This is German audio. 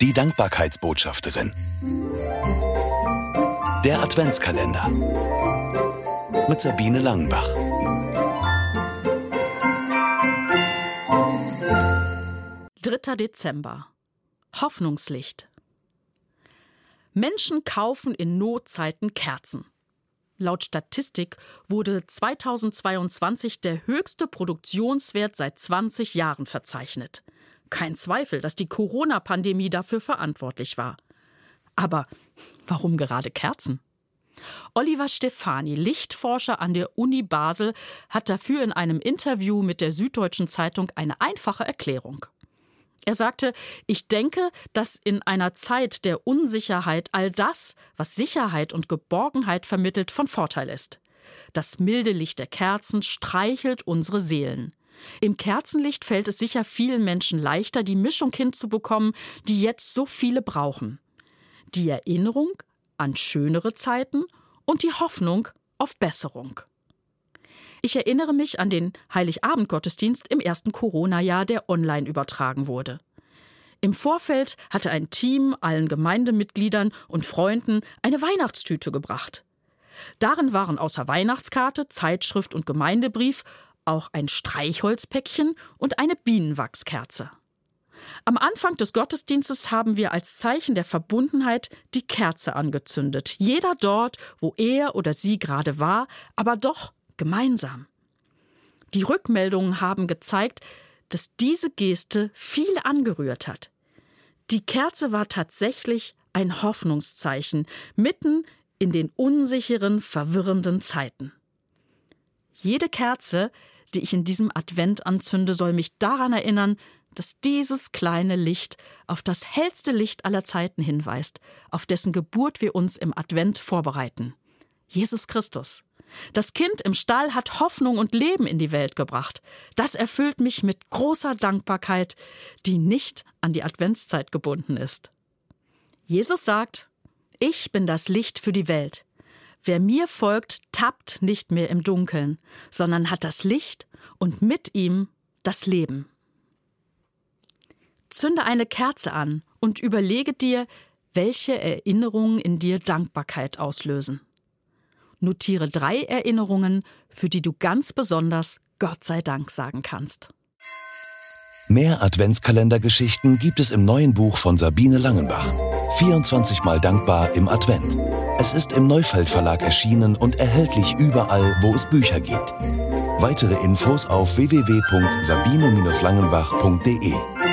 Die Dankbarkeitsbotschafterin. Der Adventskalender. Mit Sabine Langenbach. Dritter Dezember. Hoffnungslicht. Menschen kaufen in Notzeiten Kerzen. Laut Statistik wurde 2022 der höchste Produktionswert seit 20 Jahren verzeichnet. Kein Zweifel, dass die Corona-Pandemie dafür verantwortlich war. Aber warum gerade Kerzen? Oliver Stefani, Lichtforscher an der Uni Basel, hat dafür in einem Interview mit der Süddeutschen Zeitung eine einfache Erklärung. Er sagte, ich denke, dass in einer Zeit der Unsicherheit all das, was Sicherheit und Geborgenheit vermittelt, von Vorteil ist. Das milde Licht der Kerzen streichelt unsere Seelen. Im Kerzenlicht fällt es sicher vielen Menschen leichter, die Mischung hinzubekommen, die jetzt so viele brauchen. Die Erinnerung an schönere Zeiten und die Hoffnung auf Besserung. Ich erinnere mich an den Heiligabend-Gottesdienst im ersten Corona-Jahr, der online übertragen wurde. Im Vorfeld hatte ein Team allen Gemeindemitgliedern und Freunden eine Weihnachtstüte gebracht. Darin waren außer Weihnachtskarte, Zeitschrift und Gemeindebrief auch ein Streichholzpäckchen und eine Bienenwachskerze. Am Anfang des Gottesdienstes haben wir als Zeichen der Verbundenheit die Kerze angezündet. Jeder dort, wo er oder sie gerade war, aber doch gemeinsam. Die Rückmeldungen haben gezeigt, dass diese Geste viele angerührt hat. Die Kerze war tatsächlich ein Hoffnungszeichen mitten in den unsicheren, verwirrenden Zeiten. Jede Kerze, die ich in diesem Advent anzünde, soll mich daran erinnern, dass dieses kleine Licht auf das hellste Licht aller Zeiten hinweist, auf dessen Geburt wir uns im Advent vorbereiten. Jesus Christus. Das Kind im Stall hat Hoffnung und Leben in die Welt gebracht. Das erfüllt mich mit großer Dankbarkeit, die nicht an die Adventszeit gebunden ist. Jesus sagt, ich bin das Licht für die Welt. Wer mir folgt, tappt nicht mehr im Dunkeln, sondern hat das Licht und mit ihm das Leben. Zünde eine Kerze an und überlege dir, welche Erinnerungen in dir Dankbarkeit auslösen. Notiere drei Erinnerungen, für die du ganz besonders Gott sei Dank sagen kannst. Mehr Adventskalendergeschichten gibt es im neuen Buch von Sabine Langenbach. 24 Mal dankbar im Advent. Es ist im Neufeld Verlag erschienen und erhältlich überall, wo es Bücher gibt. Weitere Infos auf www.sabine-langenbach.de